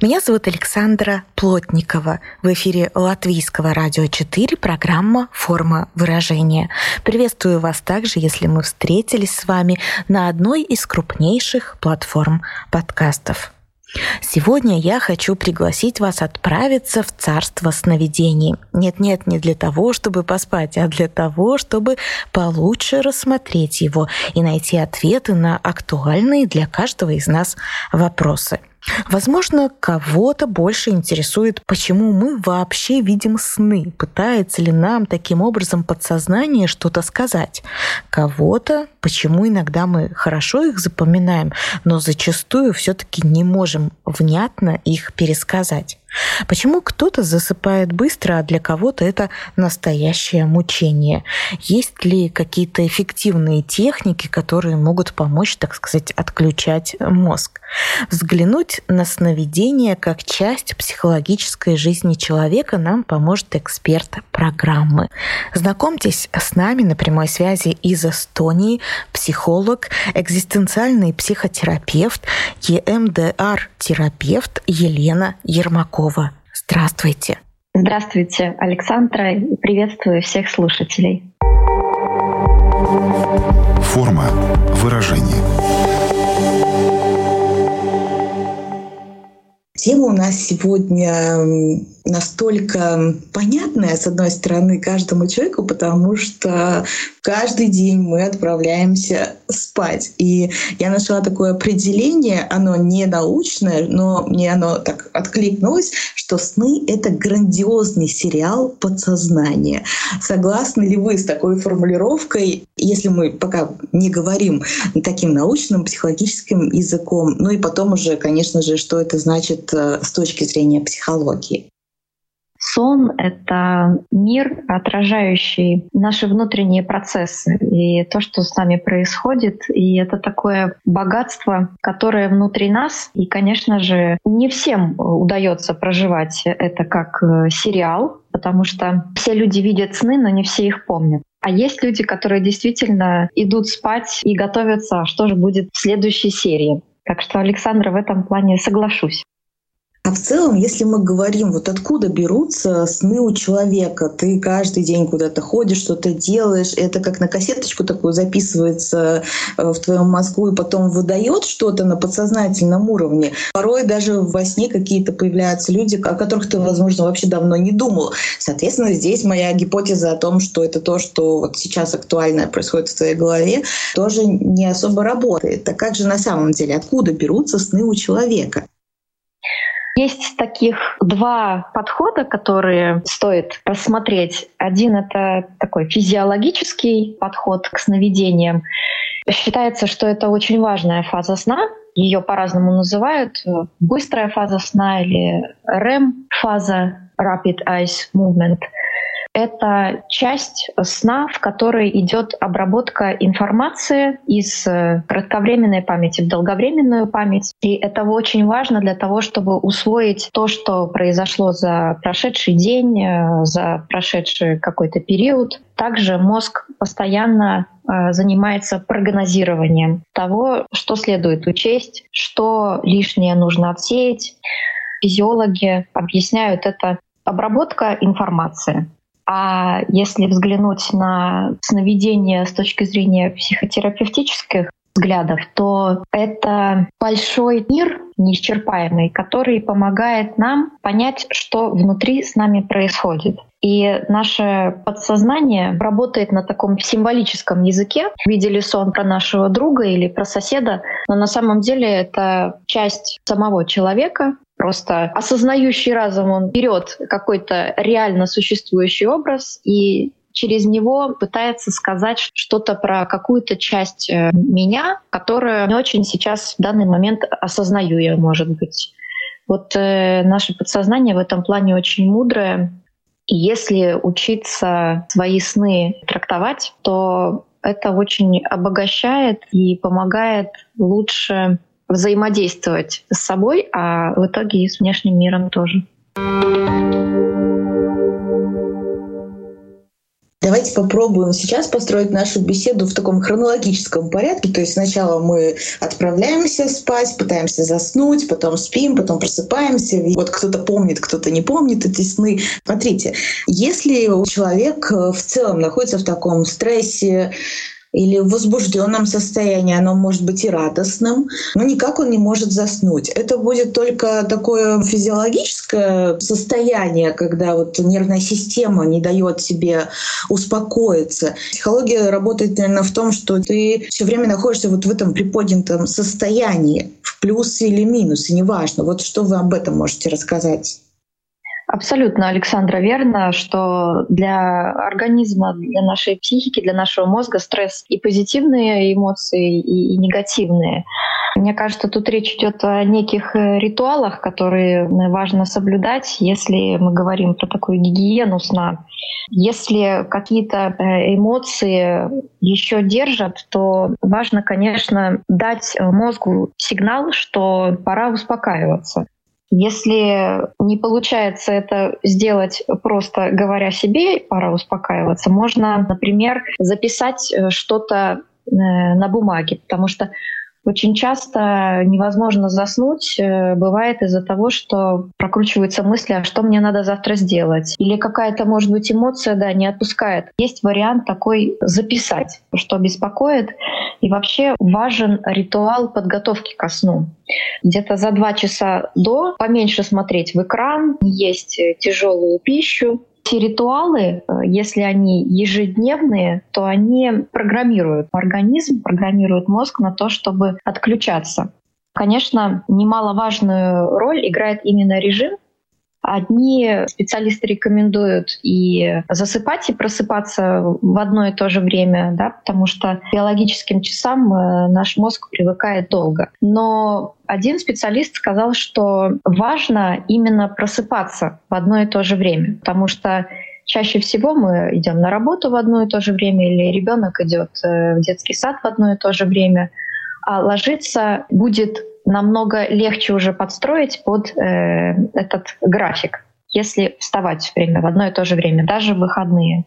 Меня зовут Александра Плотникова. В эфире Латвийского радио 4 программа «Форма выражения». Приветствую вас также, если мы встретились с вами на одной из крупнейших платформ подкастов. Сегодня я хочу пригласить вас отправиться в царство сновидений. Нет-нет, не для того, чтобы поспать, а для того, чтобы получше рассмотреть его и найти ответы на актуальные для каждого из нас вопросы – Возможно, кого-то больше интересует, почему мы вообще видим сны, пытается ли нам таким образом подсознание что-то сказать. Кого-то, почему иногда мы хорошо их запоминаем, но зачастую все-таки не можем внятно их пересказать. Почему кто-то засыпает быстро, а для кого-то это настоящее мучение? Есть ли какие-то эффективные техники, которые могут помочь, так сказать, отключать мозг? Взглянуть на сновидение как часть психологической жизни человека нам поможет эксперт программы. Знакомьтесь с нами на прямой связи из Эстонии психолог, экзистенциальный психотерапевт, ЕМДР-терапевт Елена Ермакова. Здравствуйте. Здравствуйте, Александра. Приветствую всех слушателей. Форма выражения. Тема у нас сегодня настолько понятная, с одной стороны, каждому человеку, потому что каждый день мы отправляемся спать. И я нашла такое определение, оно не научное, но мне оно так откликнулось, что сны — это грандиозный сериал подсознания. Согласны ли вы с такой формулировкой, если мы пока не говорим таким научным, психологическим языком, ну и потом уже, конечно же, что это значит э, с точки зрения психологии? Сон — это мир, отражающий наши внутренние процессы и то, что с нами происходит. И это такое богатство, которое внутри нас. И, конечно же, не всем удается проживать это как э, сериал, потому что все люди видят сны, но не все их помнят. А есть люди, которые действительно идут спать и готовятся, что же будет в следующей серии. Так что, Александра, в этом плане соглашусь. А в целом, если мы говорим, вот откуда берутся сны у человека, ты каждый день куда-то ходишь, что-то делаешь, это как на кассеточку такую записывается э, в твоем мозгу и потом выдает что-то на подсознательном уровне. Порой даже во сне какие-то появляются люди, о которых ты, возможно, вообще давно не думал. Соответственно, здесь моя гипотеза о том, что это то, что вот сейчас актуальное происходит в твоей голове, тоже не особо работает. Так как же на самом деле, откуда берутся сны у человека? Есть таких два подхода, которые стоит рассмотреть. Один — это такой физиологический подход к сновидениям. Считается, что это очень важная фаза сна. Ее по-разному называют. Быстрая фаза сна или REM-фаза, Rapid Eye Movement — это часть сна, в которой идет обработка информации из э, кратковременной памяти в долговременную память. И это очень важно для того, чтобы усвоить то, что произошло за прошедший день, э, за прошедший какой-то период. Также мозг постоянно э, занимается прогнозированием того, что следует учесть, что лишнее нужно отсеять. Физиологи объясняют это обработка информации. А если взглянуть на сновидение с точки зрения психотерапевтических взглядов, то это большой мир неисчерпаемый, который помогает нам понять, что внутри с нами происходит. И наше подсознание работает на таком символическом языке. Видели сон про нашего друга или про соседа, но на самом деле это часть самого человека, Просто осознающий разум, он берет какой-то реально существующий образ и через него пытается сказать что-то про какую-то часть э, меня, которую не очень сейчас в данный момент осознаю я, может быть. Вот э, наше подсознание в этом плане очень мудрое. И если учиться свои сны трактовать, то это очень обогащает и помогает лучше взаимодействовать с собой, а в итоге и с внешним миром тоже. Давайте попробуем сейчас построить нашу беседу в таком хронологическом порядке. То есть сначала мы отправляемся спать, пытаемся заснуть, потом спим, потом просыпаемся. И вот кто-то помнит, кто-то не помнит эти сны. Смотрите, если человек в целом находится в таком стрессе, или в возбужденном состоянии, оно может быть и радостным, но никак он не может заснуть. Это будет только такое физиологическое состояние, когда вот нервная система не дает себе успокоиться. Психология работает, наверное, в том, что ты все время находишься вот в этом приподнятом состоянии, в плюс или минус, и неважно. Вот что вы об этом можете рассказать? Абсолютно, Александра, верно, что для организма, для нашей психики, для нашего мозга стресс и позитивные эмоции, и, и негативные. Мне кажется, тут речь идет о неких э, ритуалах, которые важно соблюдать, если мы говорим про такую гигиену сна. Если какие-то э, эмоции еще держат, то важно, конечно, дать мозгу сигнал, что пора успокаиваться. Если не получается это сделать просто говоря себе, пора успокаиваться, можно, например, записать э, что-то э, на бумаге, потому что очень часто невозможно заснуть, э, бывает из-за того, что прокручиваются мысли, а что мне надо завтра сделать. Или какая-то, может быть, эмоция, да, не отпускает. Есть вариант такой записать, что беспокоит. И вообще важен ритуал подготовки ко сну. Где-то за два часа до поменьше смотреть в экран, есть тяжелую пищу, эти ритуалы, э, если они ежедневные, то они программируют организм, программируют мозг на то, чтобы отключаться. Конечно, немаловажную роль играет именно режим, Одни специалисты рекомендуют и засыпать, и просыпаться в одно и то же время, да, потому что биологическим часам э, наш мозг привыкает долго. Но один специалист сказал, что важно именно просыпаться в одно и то же время, потому что чаще всего мы идем на работу в одно и то же время, или ребенок идет э, в детский сад в одно и то же время, а ложиться будет намного легче уже подстроить под э, этот график, если вставать все время в одно и то же время, даже в выходные.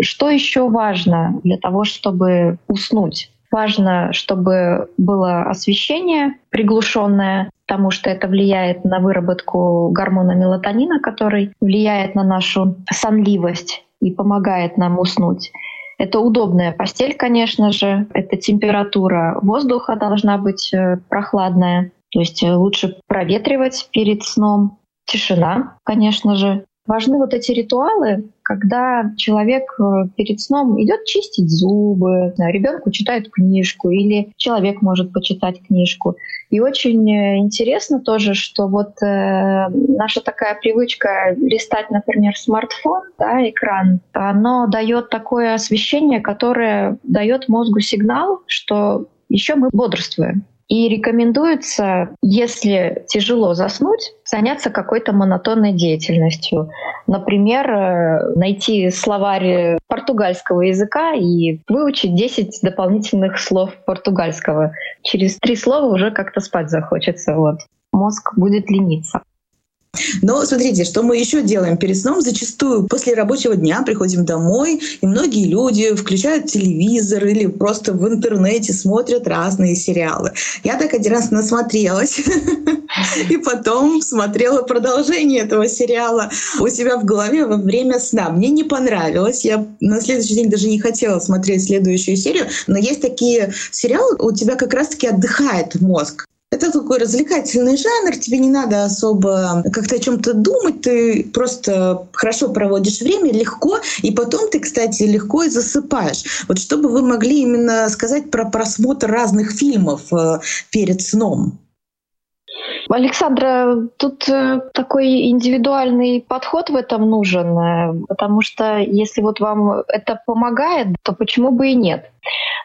Что еще важно для того, чтобы уснуть? Важно, чтобы было освещение приглушенное, потому что это влияет на выработку гормона мелатонина, который влияет на нашу сонливость и помогает нам уснуть. Это удобная постель, конечно же. Это температура воздуха должна быть э, прохладная. То есть э, лучше проветривать перед сном. Тишина, конечно же. Важны вот эти ритуалы, когда человек э, перед сном идет чистить зубы, ребенку читает книжку или человек может почитать книжку. И очень э, интересно тоже, что вот э, наша такая привычка листать, например, смартфон, да, экран, оно дает такое освещение, которое дает мозгу сигнал, что еще мы бодрствуем. И рекомендуется, если тяжело заснуть, заняться какой-то монотонной деятельностью. Например, э, найти словарь португальского языка и выучить 10 дополнительных слов португальского. Через три слова уже как-то спать захочется. Вот. Мозг будет лениться. Но смотрите, что мы еще делаем перед сном. Зачастую после рабочего дня приходим домой, и многие люди включают телевизор или просто в интернете смотрят разные сериалы. Я так один раз насмотрелась и потом смотрела продолжение этого сериала у себя в голове во время сна. Мне не понравилось. Я на следующий день даже не хотела смотреть следующую серию. Но есть такие сериалы, у тебя как раз-таки отдыхает мозг. Это такой развлекательный жанр, тебе не надо особо как-то о чем-то думать, ты просто хорошо проводишь время, легко, и потом ты, кстати, легко и засыпаешь. Вот что бы вы могли именно сказать про просмотр разных фильмов э, перед сном? Александра, тут э, такой индивидуальный подход в этом нужен, э, потому что если вот вам это помогает, то почему бы и нет?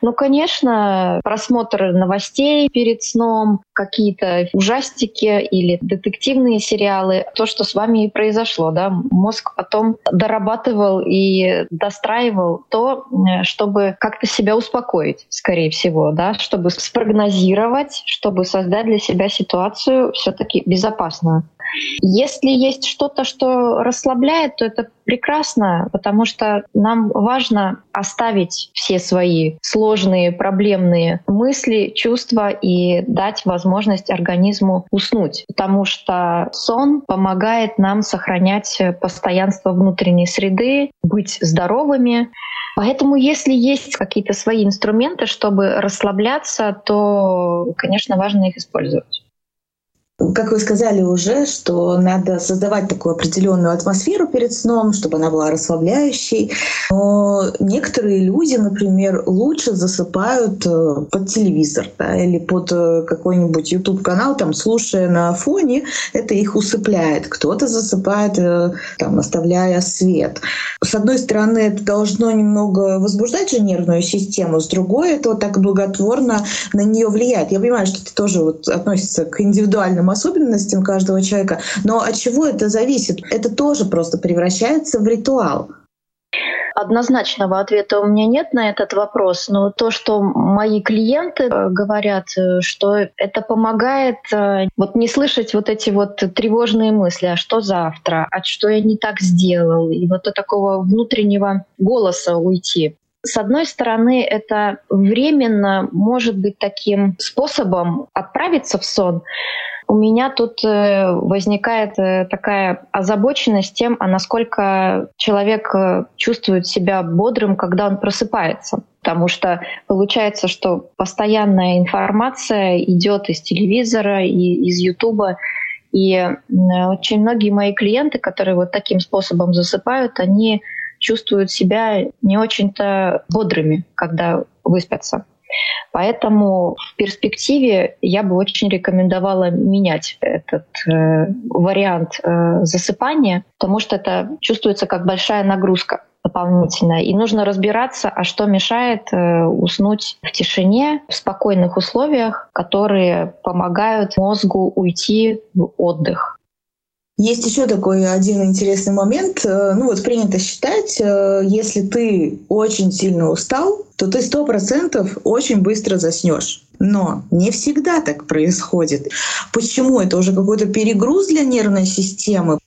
Ну, конечно, просмотр новостей перед сном, какие-то ужастики или детективные сериалы, то, что с вами и произошло, да, мозг потом дорабатывал и достраивал то, э, чтобы как-то себя успокоить, скорее всего, да, чтобы спрогнозировать, чтобы создать для себя ситуацию все-таки безопасную. Если есть что-то, что расслабляет, то это прекрасно, потому что нам важно оставить все свои сложные, проблемные мысли, чувства и дать возможность организму уснуть, потому что сон помогает нам сохранять постоянство внутренней среды, быть здоровыми. Поэтому, если есть какие-то свои инструменты, чтобы расслабляться, то, конечно, важно их использовать. Как вы сказали уже, что надо создавать такую определенную атмосферу перед сном, чтобы она была расслабляющей. Но некоторые люди, например, лучше засыпают э, под телевизор да, или под э, какой-нибудь YouTube-канал, там, слушая на фоне, это их усыпляет. Кто-то засыпает, э, там, оставляя свет. С одной стороны, это должно немного возбуждать же нервную систему, с другой, это вот так благотворно на нее влияет. Я понимаю, что это тоже вот относится к индивидуальным особенностям каждого человека. Но от чего это зависит? Это тоже просто превращается в ритуал. Однозначного ответа у меня нет на этот вопрос, но то, что мои клиенты э, говорят, э, что это помогает э, вот не слышать вот эти вот тревожные мысли, а что завтра, а что я не так сделал, и вот до такого внутреннего голоса уйти. С одной стороны, это временно может быть таким способом отправиться в сон, у меня тут э, возникает э, такая озабоченность тем, а насколько человек э, чувствует себя бодрым, когда он просыпается. Потому что получается, что постоянная информация идет из телевизора и из Ютуба. И очень многие мои клиенты, которые вот таким способом засыпают, они чувствуют себя не очень-то бодрыми, когда выспятся. Поэтому в перспективе я бы очень рекомендовала менять этот э, вариант э, засыпания, потому что это чувствуется как большая нагрузка дополнительная. И нужно разбираться, а что мешает э, уснуть в тишине, в спокойных условиях, которые помогают мозгу уйти в отдых. Есть еще такой один интересный момент. Э, ну вот принято считать, э, если ты очень сильно устал, то ты сто процентов очень быстро заснешь. Но не всегда так происходит. Почему? Это уже какой-то перегруз для нервной системы.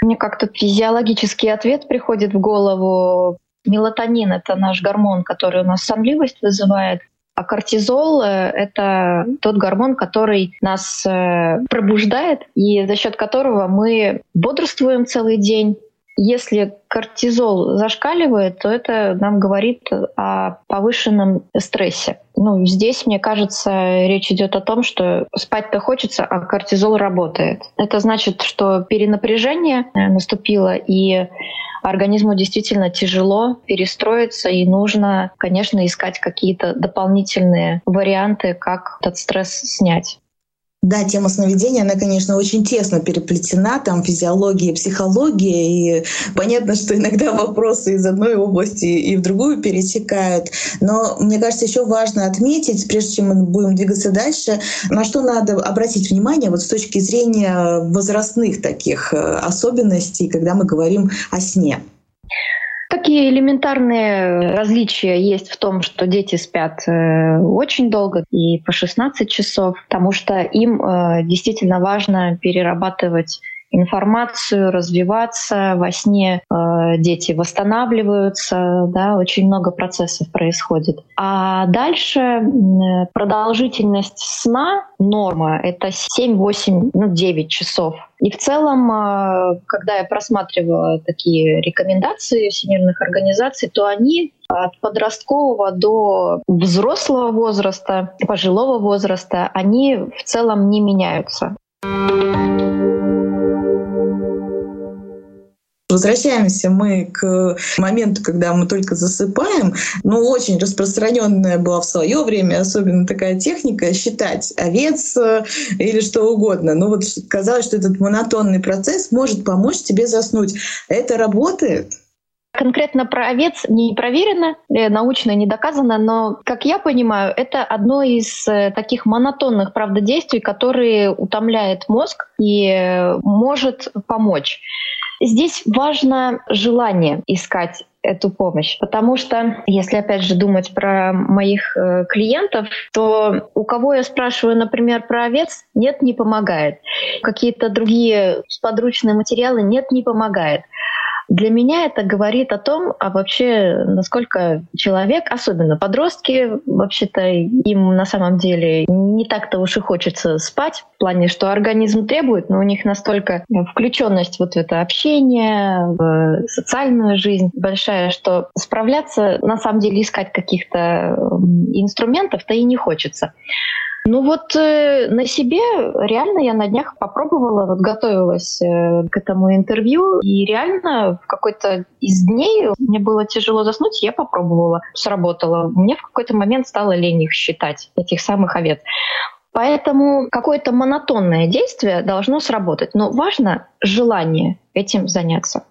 Мне как-то физиологический ответ приходит в голову. Мелатонин — это наш гормон, который у нас сонливость вызывает. А кортизол э, — это тот гормон, который нас э, пробуждает и за счет которого мы бодрствуем целый день. Если кортизол зашкаливает, то это нам говорит о повышенном стрессе. Ну, здесь, мне кажется, речь идет о том, что спать-то хочется, а кортизол работает. Это значит, что перенапряжение э, наступило, и организму действительно тяжело перестроиться, и нужно, конечно, искать какие-то дополнительные варианты, как этот стресс снять. Да, тема сновидения, она, конечно, очень тесно переплетена, там физиология, психология, и понятно, что иногда вопросы из одной области и в другую пересекают. Но мне кажется, еще важно отметить, прежде чем мы будем двигаться дальше, на что надо обратить внимание вот с точки зрения возрастных таких э, особенностей, когда мы говорим о сне. Такие элементарные различия есть в том, что дети спят э, очень долго и по 16 часов, потому что им э, действительно важно перерабатывать информацию, развиваться. Во сне э, дети восстанавливаются, да, очень много процессов происходит. А дальше продолжительность сна норма — это 7-8, ну, 9 часов. И в целом, э, когда я просматривала такие рекомендации всемирных организаций, то они от подросткового до взрослого возраста, пожилого возраста, они в целом не меняются. Возвращаемся мы к моменту, когда мы только засыпаем. Ну, очень распространенная была в свое время, особенно такая техника, считать овец э, или что угодно. Ну вот казалось, что этот монотонный процесс может помочь тебе заснуть. Это работает? Конкретно про овец не проверено, э, научно не доказано, но, как я понимаю, это одно из э, таких монотонных правдодействий, которые утомляет мозг и может помочь. Здесь важно желание искать эту помощь. Потому что, если опять же думать про моих э, клиентов, то у кого я спрашиваю, например, про овец, нет, не помогает. Какие-то другие подручные материалы, нет, не помогает. Для меня это говорит о том, а вообще, насколько человек, особенно подростки, вообще-то им на самом деле не так-то уж и хочется спать, в плане, что организм требует, но у них настолько включенность вот в это общение, в социальную жизнь большая, что справляться, на самом деле, искать каких-то инструментов-то и не хочется. Ну вот э, на себе реально я на днях попробовала, вот готовилась э, к этому интервью, и реально в какой-то из дней мне было тяжело заснуть, я попробовала, сработало. Мне в какой-то момент стало лень их считать, этих самых овец. Поэтому какое-то монотонное действие должно сработать. Но важно желание этим заняться.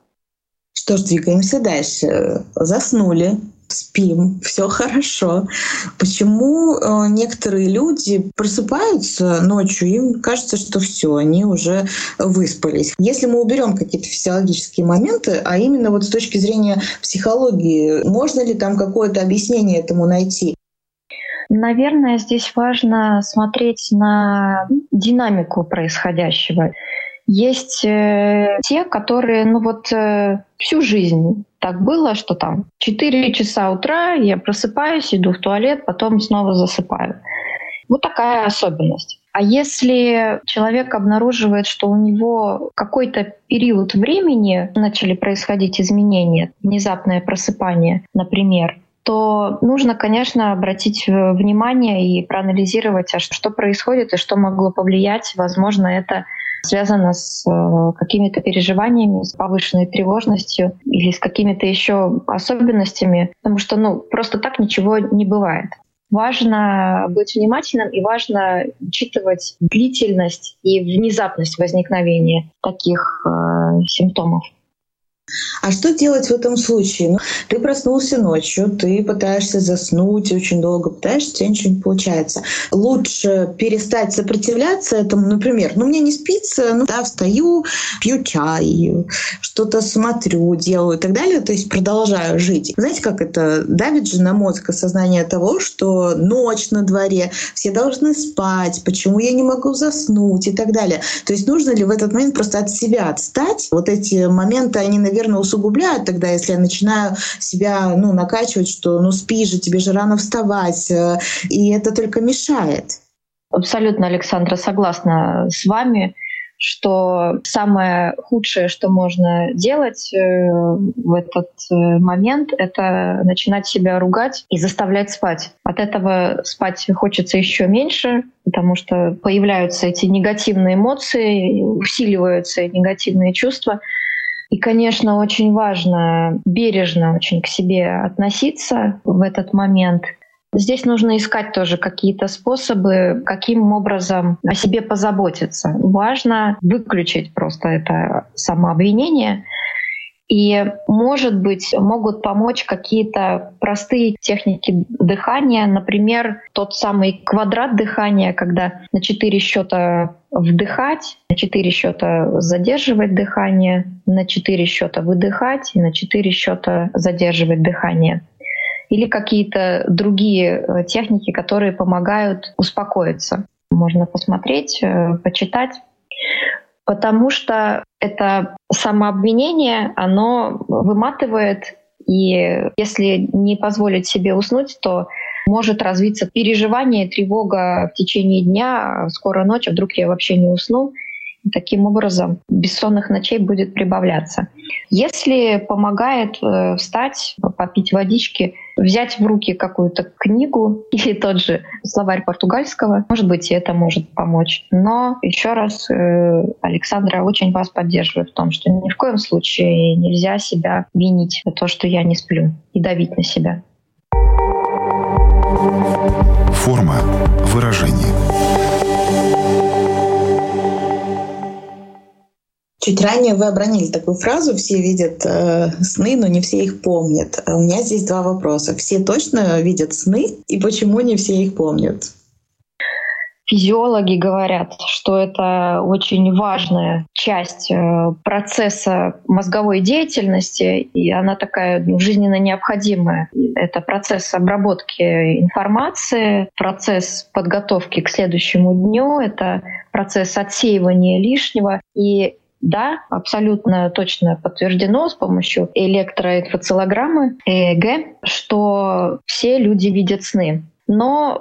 Что ж, двигаемся дальше. Заснули, спим, все хорошо. Почему э, некоторые люди просыпаются ночью, им кажется, что все, они уже выспались. Если мы уберем какие-то физиологические моменты, а именно вот с точки зрения психологии, можно ли там какое-то объяснение этому найти? Наверное, здесь важно смотреть на динамику происходящего. Есть э, те, которые, ну вот э, всю жизнь так было, что там 4 часа утра я просыпаюсь, иду в туалет, потом снова засыпаю. Вот такая особенность. А если человек обнаруживает, что у него какой-то период времени начали происходить изменения, внезапное просыпание, например, то нужно, конечно, обратить внимание и проанализировать, а что происходит и что могло повлиять. Возможно, это связано с э, какими-то переживаниями, с повышенной тревожностью или с какими-то еще особенностями, потому что ну, просто так ничего не бывает. Важно быть внимательным и важно учитывать длительность и внезапность возникновения таких э, симптомов. А что делать в этом случае? Ну, ты проснулся ночью, ты пытаешься заснуть, очень долго пытаешься, у тебя ничего не получается. Лучше перестать сопротивляться этому, например, ну мне не спится, ну да, встаю, пью чай, что-то смотрю, делаю и так далее, то есть продолжаю жить. Знаете, как это давит же на мозг осознание того, что ночь на дворе, все должны спать, почему я не могу заснуть и так далее. То есть нужно ли в этот момент просто от себя отстать? Вот эти моменты, они, наверное, наверное, усугубляют тогда, если я начинаю себя ну, накачивать, что ну спи же, тебе же рано вставать, э, и это только мешает. Абсолютно, Александра, согласна с вами что самое худшее, что можно делать э, в этот э, момент, это начинать себя ругать и заставлять спать. От этого спать хочется еще меньше, потому что появляются эти негативные эмоции, усиливаются негативные чувства. И, конечно, очень важно бережно очень к себе относиться в этот момент. Здесь нужно искать тоже какие-то способы, каким образом о себе позаботиться. Важно выключить просто это самообвинение — и, может быть, могут помочь какие-то простые техники дыхания, например, тот самый квадрат дыхания, когда на четыре счета вдыхать, на четыре счета задерживать дыхание, на четыре счета выдыхать и на четыре счета задерживать дыхание. Или какие-то другие э, техники, которые помогают успокоиться. Можно посмотреть, э, почитать потому что это самообвинение, оно выматывает, и если не позволить себе уснуть, то может развиться переживание, тревога в течение дня, скоро ночь, а вдруг я вообще не усну. Таким образом, бессонных ночей будет прибавляться. Если помогает э, встать, попить водички, взять в руки какую-то книгу или тот же словарь португальского, может быть, и это может помочь. Но еще раз, э, Александра очень вас поддерживает в том, что ни в коем случае нельзя себя винить за то, что я не сплю, и давить на себя. Форма выражения. Чуть ранее вы обронили такую фразу «все видят э, сны, но не все их помнят». А у меня здесь два вопроса. Все точно видят сны, и почему не все их помнят? Физиологи говорят, что это очень важная часть э, процесса мозговой деятельности, и она такая ну, жизненно необходимая. Это процесс обработки информации, процесс подготовки к следующему дню, это процесс отсеивания лишнего. И да, абсолютно точно подтверждено с помощью электроэнцефалограммы ЭЭГ, что все люди видят сны но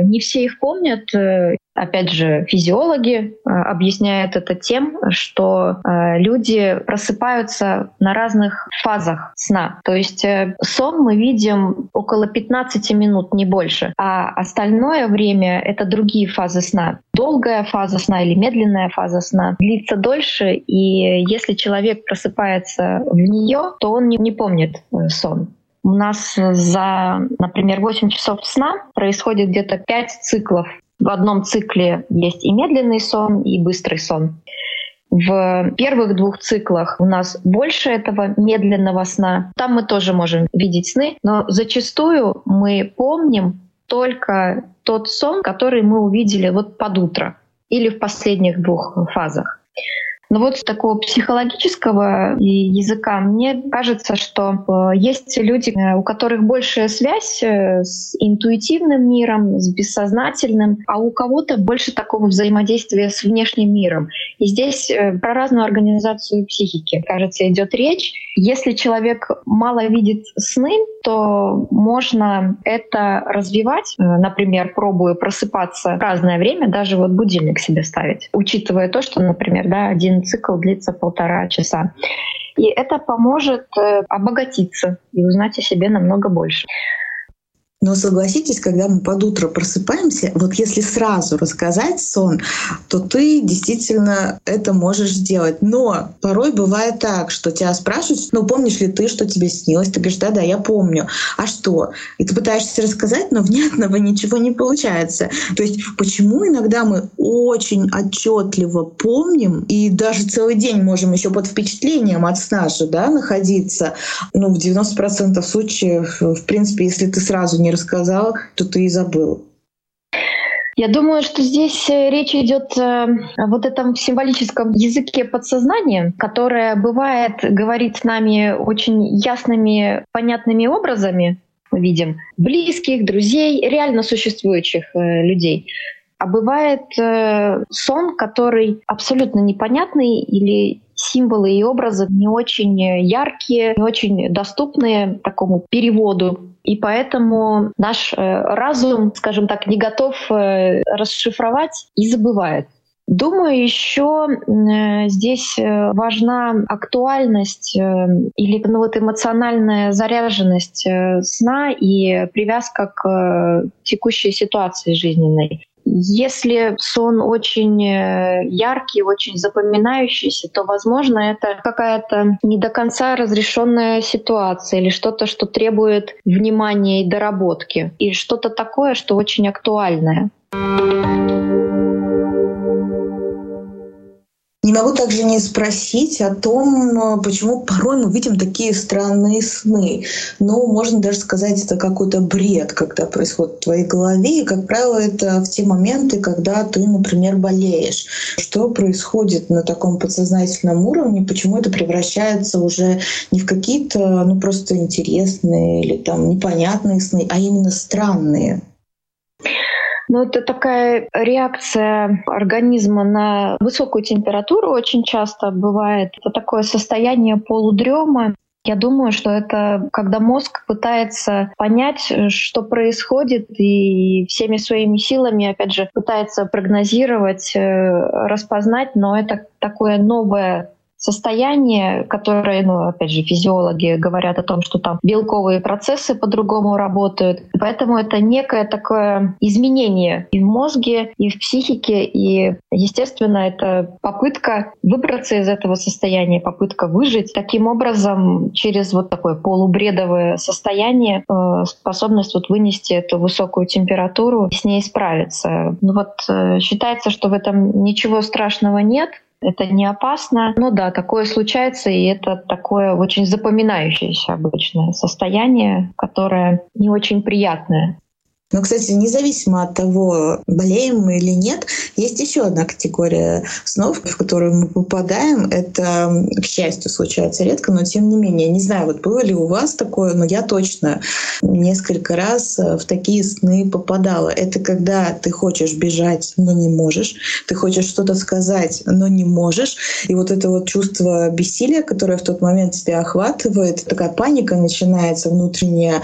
э, не все их помнят. Э, опять же, физиологи э, объясняют это тем, что э, люди просыпаются на разных фазах сна. То есть э, сон мы видим около 15 минут, не больше, а остальное время — это другие фазы сна. Долгая фаза сна или медленная фаза сна длится дольше, и если человек просыпается в нее, то он не, не помнит э, сон. У нас за, например, 8 часов сна происходит где-то 5 циклов. В одном цикле есть и медленный сон, и быстрый сон. В первых двух циклах у нас больше этого медленного сна. Там мы тоже можем видеть сны, но зачастую мы помним только тот сон, который мы увидели вот под утро или в последних двух фазах. Но вот с такого психологического языка мне кажется, что э, есть люди, э, у которых большая связь э, с интуитивным миром, с бессознательным, а у кого-то больше такого взаимодействия с внешним миром. И здесь про разную организацию психики, кажется, идет речь. Если человек мало видит сны, то можно это развивать, например, пробуя просыпаться в разное время, даже вот будильник себе ставить, учитывая то, что, например, да, один цикл длится полтора часа. И это поможет э, обогатиться и узнать о себе намного больше. Но согласитесь, когда мы под утро просыпаемся, вот если сразу рассказать сон, то ты действительно это можешь сделать. Но порой бывает так, что тебя спрашивают, ну помнишь ли ты, что тебе снилось? Ты говоришь, да-да, я помню. А что? И ты пытаешься рассказать, но внятного ничего не получается. То есть почему иногда мы очень отчетливо помним и даже целый день можем еще под впечатлением от сна же да, находиться, ну в 90% случаев, в принципе, если ты сразу не рассказал, то ты и забыл. Я думаю, что здесь э, речь идет э, о вот этом символическом языке подсознания, которое бывает говорит с нами очень ясными, понятными образами. Мы видим близких, друзей, реально существующих э, людей. А бывает сон, который абсолютно непонятный или символы и образы не очень яркие, не очень доступные такому переводу. И поэтому наш э, разум, скажем так, не готов э, расшифровать и забывает. Думаю, еще э, здесь важна актуальность или ну, вот эмоциональная заряженность сна и привязка к текущей ситуации жизненной. Если сон очень э, яркий, очень запоминающийся, то, возможно, это какая-то не до конца разрешенная ситуация или что-то, что требует внимания и доработки, и что-то такое, что очень актуальное. Не могу также не спросить о том, почему порой мы видим такие странные сны. Ну, можно даже сказать, это какой-то бред, когда происходит в твоей голове. И, как правило, это в те моменты, когда ты, например, болеешь. Что происходит на таком подсознательном уровне? Почему это превращается уже не в какие-то, ну, просто интересные или там непонятные сны, а именно странные? Ну, это такая реакция организма на высокую температуру очень часто бывает. Это такое состояние полудрема. Я думаю, что это когда мозг пытается понять, что происходит, и всеми своими силами, опять же, пытается прогнозировать, э, распознать, но это такое новое состояние, которое, ну, опять же, физиологи говорят о том, что там белковые процессы по-другому работают. Поэтому это некое такое изменение и в мозге, и в психике, и, естественно, это попытка выбраться из этого состояния, попытка выжить. Таким образом, через вот такое полубредовое состояние, э, способность вот вынести эту высокую температуру, с ней справиться. Ну вот э, считается, что в этом ничего страшного нет, Это не опасно. Но да, такое случается, и это такое очень запоминающееся обычное состояние, которое не очень приятное. Но, кстати, независимо от того, болеем мы или нет, есть еще одна категория снов, в которую мы попадаем. Это, к счастью, случается редко, но тем не менее. Не знаю, вот было ли у вас такое, но я точно несколько раз э, в такие сны попадала. Это когда ты хочешь бежать, но не можешь. Ты хочешь что-то сказать, но не можешь. И вот это вот чувство бессилия, которое в тот момент тебя охватывает, такая паника начинается внутренняя.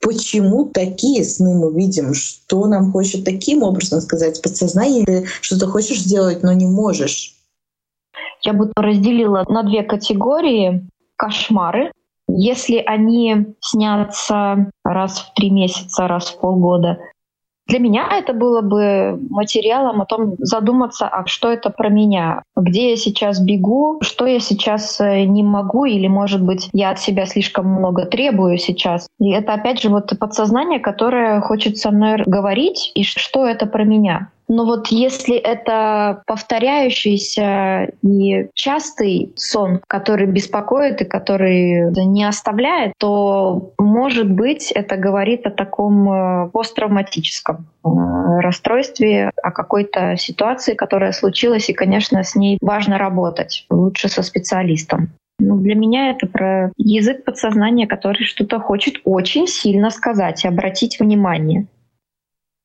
Почему такие сны мы видим? Видим, что нам хочет таким образом сказать подсознание, что ты хочешь сделать, но не можешь. Я бы разделила на две категории. Кошмары. Если они снятся раз в три месяца, раз в полгода, для меня это было бы материалом о том задуматься, а что это про меня, где я сейчас бегу, что я сейчас э, не могу или, может быть, я от себя слишком много требую сейчас. И это опять же вот подсознание, которое хочет со мной говорить, и что это про меня. Но вот если это повторяющийся и частый сон, который беспокоит и который не оставляет, то, может быть, это говорит о таком э, посттравматическом э, расстройстве, о какой-то ситуации, которая случилась, и, конечно, с ней важно работать, лучше со специалистом. Ну, для меня это про язык подсознания, который что-то хочет очень сильно сказать и обратить внимание.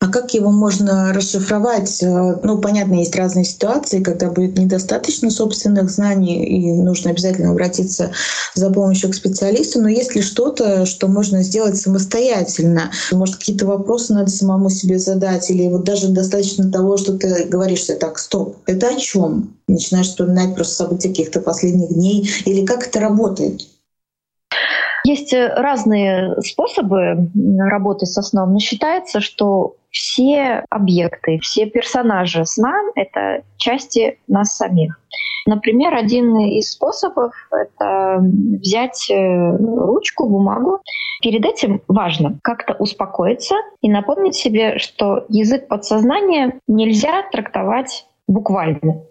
А как его можно расшифровать? Э, ну, понятно, есть разные ситуации, когда будет недостаточно собственных знаний, и нужно обязательно обратиться за помощью к специалисту. Но есть ли что-то, что можно сделать самостоятельно? Может, какие-то вопросы надо самому себе задать? Или вот даже достаточно того, что ты говоришь себе, так, стоп, это о чем? Начинаешь вспоминать просто события каких-то последних дней? Или как это работает? Есть э, разные способы работы со сном, но считается, что все объекты, все персонажи сна — это части нас самих. Например, один из способов — это взять э, ручку, бумагу. Перед этим важно как-то успокоиться и напомнить себе, что язык подсознания нельзя трактовать буквально.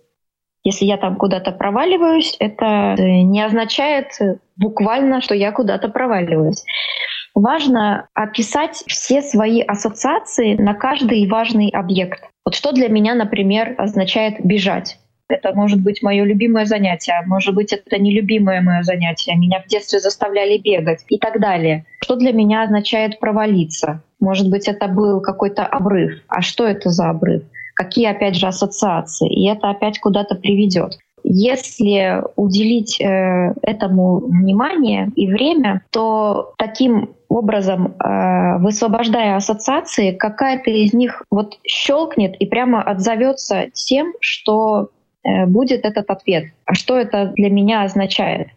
Если я там куда-то проваливаюсь, это не означает буквально, что я куда-то проваливаюсь. Важно описать все свои ассоциации на каждый важный объект. Вот что для меня, например, означает бежать. Это может быть мое любимое занятие, может быть это нелюбимое мое занятие. Меня в детстве заставляли бегать и так далее. Что для меня означает провалиться? Может быть это был какой-то обрыв. А что это за обрыв? Какие опять же ассоциации? И это опять куда-то приведет. Если уделить э, этому внимание и время, то таким образом, э, высвобождая ассоциации, какая-то из них вот щелкнет и прямо отзовется тем, что э, будет этот ответ. А что это для меня означает?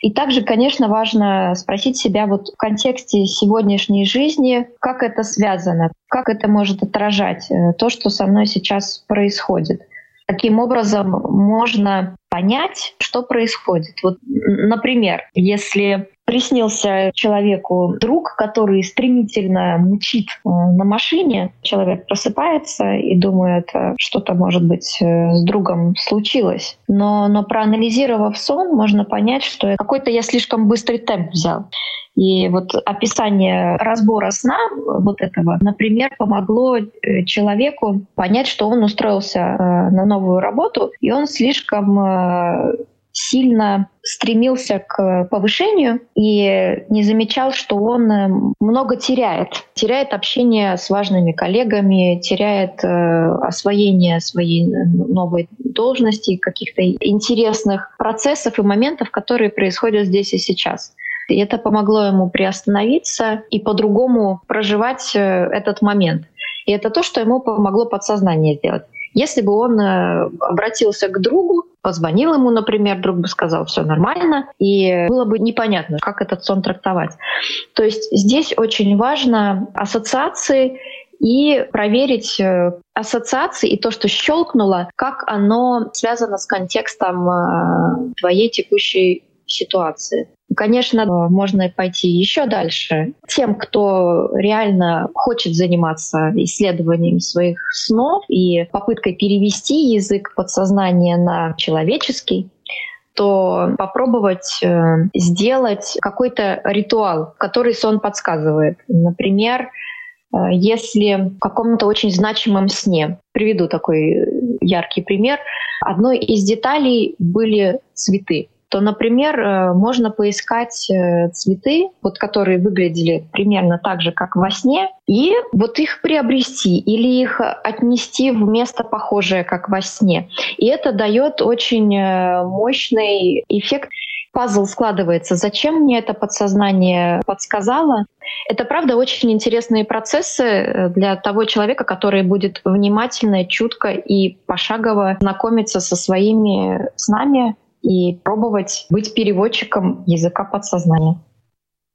И также, конечно, важно спросить себя вот в контексте сегодняшней жизни, как это связано, как это может отражать э, то, что со мной сейчас происходит. Таким образом можно понять, что происходит. Вот, например, если приснился человеку друг, который стремительно мчит э, на машине. Человек просыпается и думает, э, что-то, может быть, э, с другом случилось. Но, но проанализировав сон, можно понять, что какой-то я слишком быстрый темп взял. И вот описание разбора сна вот этого, например, помогло человеку понять, что он устроился на новую работу, и он слишком сильно стремился к повышению и не замечал, что он э, много теряет. Теряет общение с важными коллегами, теряет э, освоение своей э, новой должности, каких-то интересных процессов и моментов, которые происходят здесь и сейчас. И это помогло ему приостановиться и по-другому проживать этот момент. И это то, что ему помогло подсознание сделать. Если бы он обратился к другу, позвонил ему, например, друг бы сказал, все нормально, и было бы непонятно, как этот сон трактовать. То есть здесь очень важно ассоциации и проверить э, ассоциации и то, что щелкнуло, как оно связано с контекстом э, твоей текущей ситуации. Конечно, можно пойти еще дальше. Тем, кто реально хочет заниматься исследованием своих снов и попыткой перевести язык подсознания на человеческий, то попробовать э, сделать какой-то ритуал, который сон подсказывает. Например, э, если в каком-то очень значимом сне, приведу такой яркий пример, одной из деталей были цветы то, например, э, можно поискать э, цветы, вот, которые выглядели примерно так же, как во сне, и вот их приобрести или их отнести в место похожее, как во сне. И это дает очень э, мощный эффект пазл складывается. Зачем мне это подсознание подсказало? Это, правда, очень интересные процессы для того человека, который будет внимательно, чутко и пошагово знакомиться со своими снами, и пробовать быть переводчиком языка подсознания.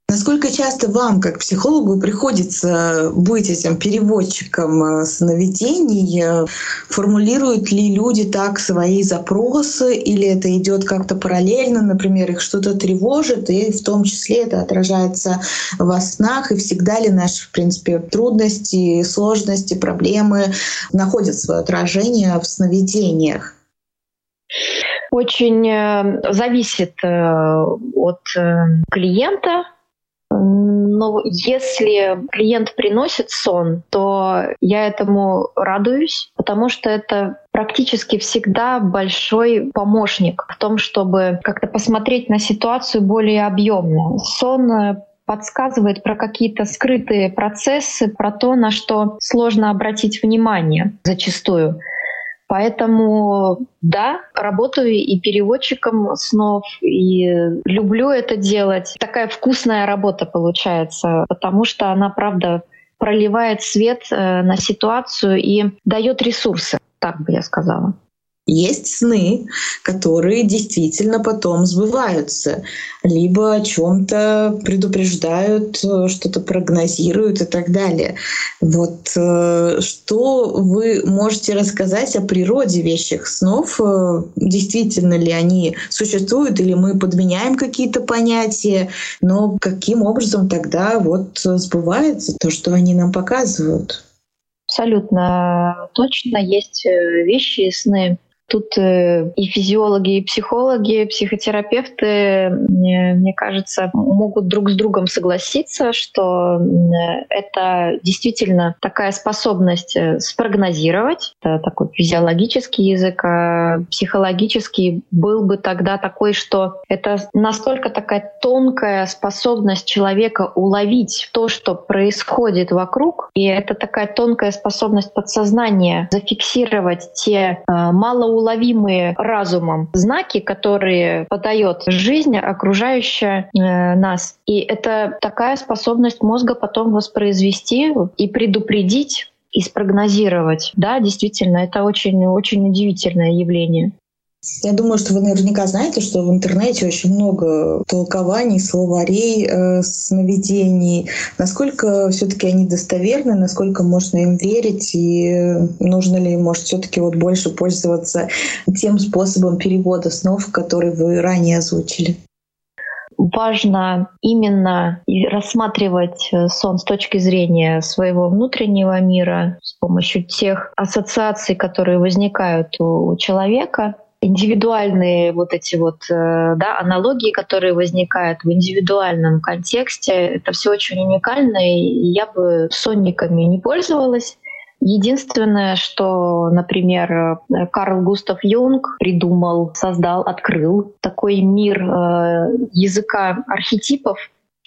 Насколько часто вам, как психологу, приходится быть этим переводчиком э, сновидений? Формулируют ли люди так свои запросы, или это идет как-то параллельно, например, их что-то тревожит, и в том числе это отражается во снах, и всегда ли наши, в принципе, трудности, сложности, проблемы находят свое отражение в сновидениях? Очень э, зависит э, от э, клиента. Но если клиент приносит сон, то я этому радуюсь, потому что это практически всегда большой помощник в том, чтобы как-то посмотреть на ситуацию более объемно. Сон подсказывает про какие-то скрытые процессы, про то, на что сложно обратить внимание зачастую. Поэтому да, работаю и переводчиком снов, и люблю это делать. Такая вкусная работа получается, потому что она, правда, проливает свет э, на ситуацию и дает ресурсы, так бы я сказала. Есть сны, которые действительно потом сбываются, либо о чем-то предупреждают, что-то прогнозируют и так далее. Вот э, что вы можете рассказать о природе вещих снов? Э, действительно ли они существуют, или мы подменяем какие-то понятия? Но каким образом тогда вот сбывается то, что они нам показывают? Абсолютно точно есть э, вещи, сны, Тут э, и физиологи, и психологи, психотерапевты, мне кажется, могут друг с другом согласиться, что это действительно такая способность э, спрогнозировать, это такой физиологический язык, а психологический был бы тогда такой, что это настолько такая тонкая способность человека уловить то, что происходит вокруг, и это такая тонкая способность подсознания зафиксировать те э, мало уловимые разумом знаки, которые подает жизнь, окружающая э, нас. И это такая способность мозга потом воспроизвести и предупредить и спрогнозировать. Да, действительно, это очень-очень удивительное явление. Я думаю, что вы наверняка знаете, что в интернете очень много толкований, словарей, э, сновидений. Насколько все-таки они достоверны, насколько можно им верить, и нужно ли, может, все-таки вот больше пользоваться тем способом перевода снов, который вы ранее озвучили? важно именно рассматривать э, сон с точки зрения своего внутреннего мира с помощью тех ассоциаций, которые возникают у человека, индивидуальные вот эти вот э, да, аналогии, которые возникают в индивидуальном контексте, это все очень уникально, и я бы сонниками не пользовалась. Единственное, что, например, Карл Густав Юнг придумал, создал, открыл такой мир э, языка архетипов,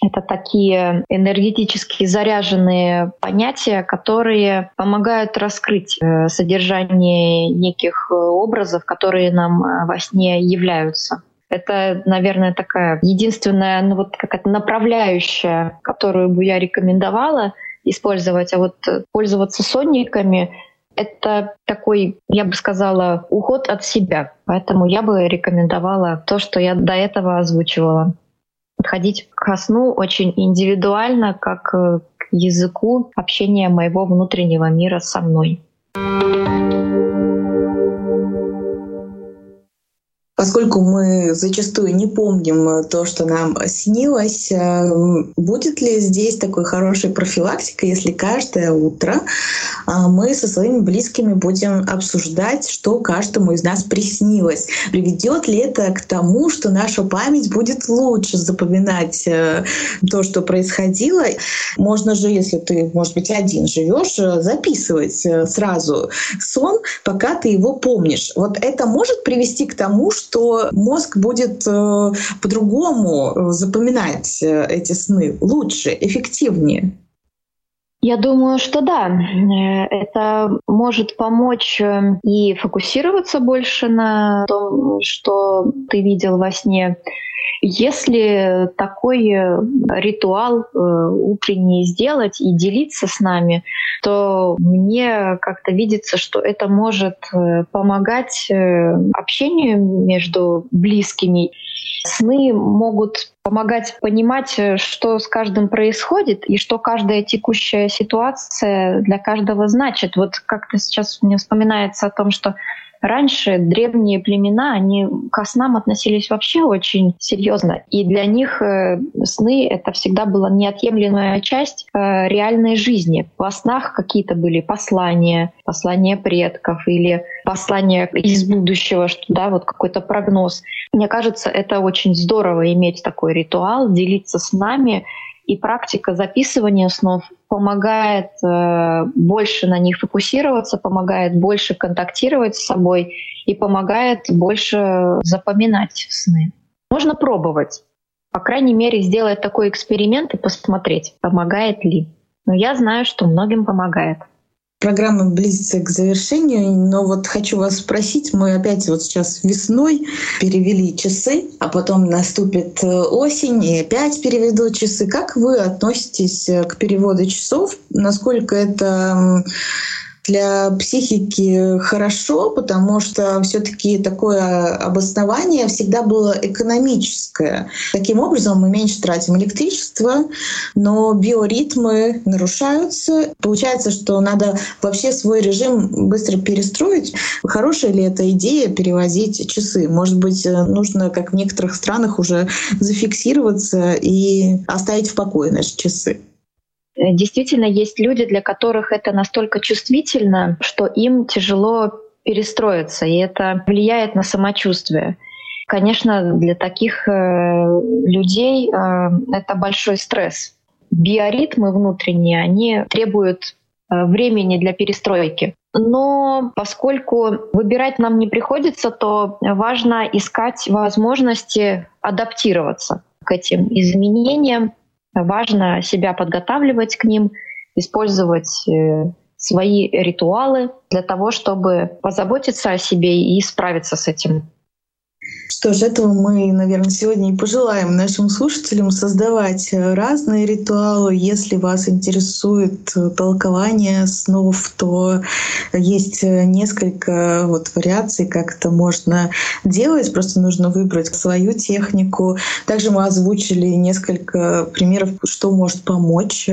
это такие энергетически заряженные понятия, которые помогают раскрыть э, содержание неких э, образов, которые нам э, во сне являются. Это, наверное, такая единственная ну, вот какая-то направляющая, которую бы я рекомендовала использовать. А вот пользоваться сонниками — это такой, я бы сказала, уход от себя. Поэтому я бы рекомендовала то, что я до этого озвучивала подходить к сну очень индивидуально, как э, к языку общения моего внутреннего мира со мной. Поскольку мы зачастую не помним то, что нам снилось, э, будет ли здесь такой хорошей профилактикой, если каждое утро а, мы со своими близкими будем обсуждать, что каждому из нас приснилось? Приведет ли это к тому, что наша память будет лучше запоминать э, то, что происходило? Можно же, если ты, может быть, один живешь, э, записывать сразу сон, пока ты его помнишь. Вот это может привести к тому, что что мозг будет э, по-другому э, запоминать э, эти сны лучше, эффективнее. Я думаю, что да. Это может помочь и фокусироваться больше на том, что ты видел во сне. Если такой ритуал утренний сделать и делиться с нами, то мне как-то видится, что это может э, помогать э, общению между близкими. Сны могут помогать понимать, э, что с каждым происходит и что каждая текущая ситуация для каждого значит. Вот как-то сейчас мне вспоминается о том, что Раньше древние племена, они к снам относились вообще очень серьезно. И для них э, сны — это всегда была неотъемлемая часть э, реальной жизни. Во снах какие-то были послания, послания предков или послания из будущего, что, да, вот какой-то прогноз. Мне кажется, это очень здорово иметь такой ритуал, делиться с нами и практика записывания снов помогает э, больше на них фокусироваться, помогает больше контактировать с собой и помогает больше запоминать сны. Можно пробовать. По крайней мере, сделать такой эксперимент и посмотреть, помогает ли. Но я знаю, что многим помогает. Программа близится к завершению, но вот хочу вас спросить, мы опять вот сейчас весной перевели часы, а потом наступит э, осень и опять переведу часы. Как вы относитесь э, к переводу часов? Насколько это для психики хорошо, потому что все-таки такое обоснование всегда было экономическое. Таким образом, мы меньше тратим электричество, но биоритмы нарушаются. Получается, что надо вообще свой режим быстро перестроить. Хорошая ли это идея перевозить часы? Может быть, нужно, как в некоторых странах, уже зафиксироваться и оставить в покое наши часы? Э, действительно есть люди, для которых это настолько чувствительно, что им тяжело перестроиться, и это влияет на самочувствие. Конечно, для таких э, людей э, это большой стресс. Биоритмы внутренние, они требуют времени для перестройки. Но поскольку выбирать нам не приходится, то важно искать возможности адаптироваться к этим изменениям, Важно себя подготавливать к ним, использовать э, свои ритуалы для того, чтобы позаботиться о себе и справиться с этим что ж, этого мы, наверное, сегодня и пожелаем нашим слушателям создавать разные ритуалы. Если вас интересует толкование снов, то есть несколько вот вариаций, как это можно делать. Просто нужно выбрать свою технику. Также мы озвучили несколько примеров, что может помочь,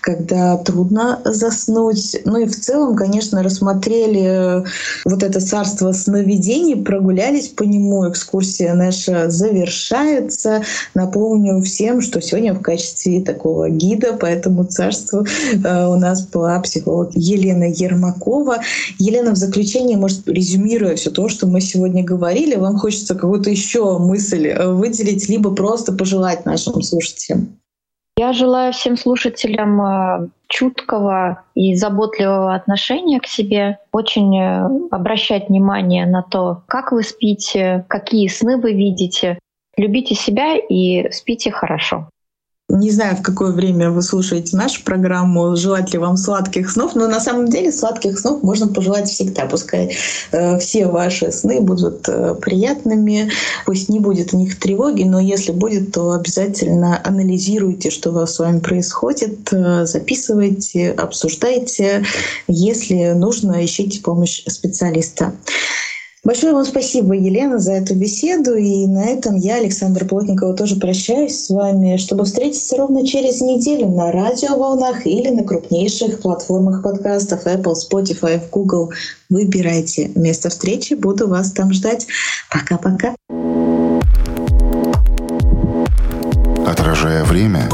когда трудно заснуть. Ну и в целом, конечно, рассмотрели вот это царство сновидений, прогулялись по нему, экскурсия наша завершается. Напомню всем, что сегодня в качестве такого гида по этому царству э, у нас была психолог Елена Ермакова. Елена, в заключение, может, резюмируя все то, что мы сегодня говорили, вам хочется какую-то еще мысль э, выделить, либо просто пожелать нашим слушателям? Я желаю всем слушателям э, чуткого и заботливого отношения к себе, очень э, обращать внимание на то, как вы спите, какие сны вы видите. Любите себя и спите хорошо. Не знаю, в какое время вы слушаете нашу программу, желать ли вам сладких снов, но на самом деле сладких снов можно пожелать всегда. Пускай э, все ваши сны будут э, приятными, пусть не будет в них тревоги, но если будет, то обязательно анализируйте, что у вас с вами происходит, э, записывайте, обсуждайте. Если нужно, ищите помощь специалиста. Большое вам спасибо, Елена, за эту беседу. И на этом я, Александр Плотникова, тоже прощаюсь с вами, чтобы встретиться ровно через неделю на радиоволнах или на крупнейших платформах подкастов Apple, Spotify, Google. Выбирайте место встречи, буду вас там ждать. Пока-пока. Отражая время,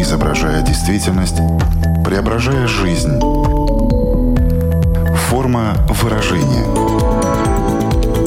изображая действительность, преображая жизнь. Форма выражения –